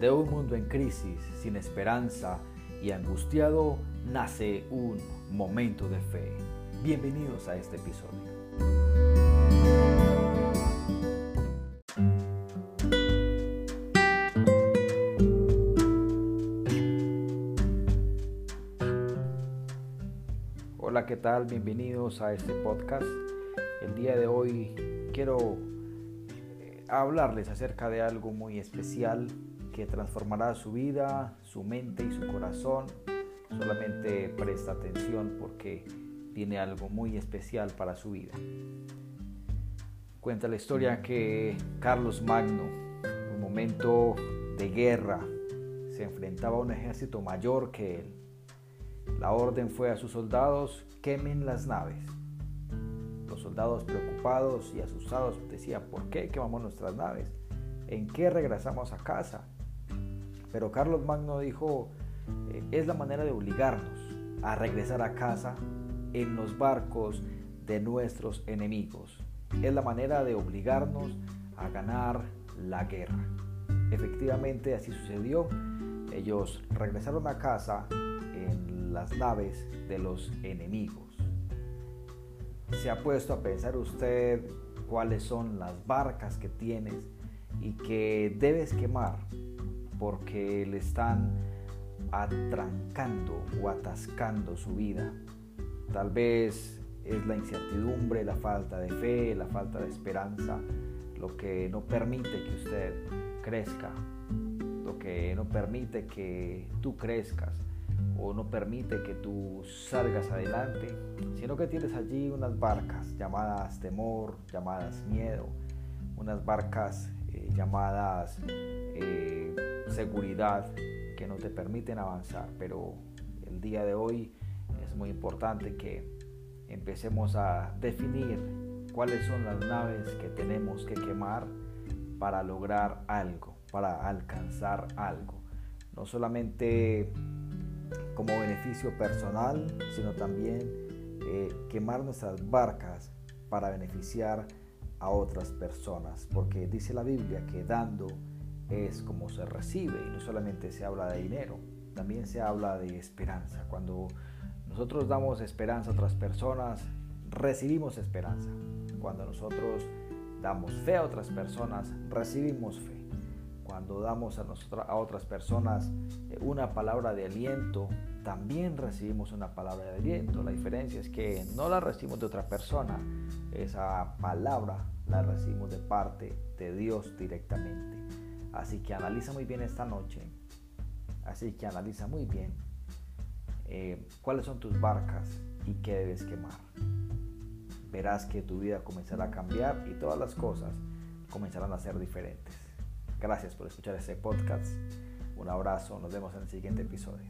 De un mundo en crisis, sin esperanza y angustiado, nace un momento de fe. Bienvenidos a este episodio. Hola, ¿qué tal? Bienvenidos a este podcast. El día de hoy quiero eh, hablarles acerca de algo muy especial que transformará su vida, su mente y su corazón. Solamente presta atención porque tiene algo muy especial para su vida. Cuenta la historia que Carlos Magno, en un momento de guerra, se enfrentaba a un ejército mayor que él. La orden fue a sus soldados, quemen las naves. Los soldados preocupados y asustados decían, ¿por qué quemamos nuestras naves? ¿En qué regresamos a casa? Pero Carlos Magno dijo, eh, es la manera de obligarnos a regresar a casa en los barcos de nuestros enemigos. Es la manera de obligarnos a ganar la guerra. Efectivamente así sucedió. Ellos regresaron a casa en las naves de los enemigos. ¿Se ha puesto a pensar usted cuáles son las barcas que tienes y que debes quemar porque le están atrancando o atascando su vida. Tal vez es la incertidumbre, la falta de fe, la falta de esperanza, lo que no permite que usted crezca, lo que no permite que tú crezcas o no permite que tú salgas adelante, sino que tienes allí unas barcas llamadas temor, llamadas miedo, unas barcas eh, llamadas seguridad que no te permiten avanzar. Pero el día de hoy es muy importante que empecemos a definir cuáles son las naves que tenemos que quemar para lograr algo, para alcanzar algo. No solamente como beneficio personal, sino también eh, quemar nuestras barcas para beneficiar a otras personas, porque dice la Biblia que dando es como se recibe y no solamente se habla de dinero, también se habla de esperanza. Cuando nosotros damos esperanza a otras personas, recibimos esperanza. Cuando nosotros damos fe a otras personas, recibimos fe. Cuando damos a, a otras personas eh, una palabra de aliento, también recibimos una palabra de aliento. La diferencia es que no la recibimos de otra persona, esa palabra la recibimos de parte de Dios directamente. Así que analiza muy bien esta noche. Así que analiza muy bien eh, cuáles son tus barcas y qué debes quemar. Verás que tu vida comenzará a cambiar y todas las cosas comenzarán a ser diferentes. Gracias por escuchar este podcast. Un abrazo. Nos vemos en el siguiente episodio.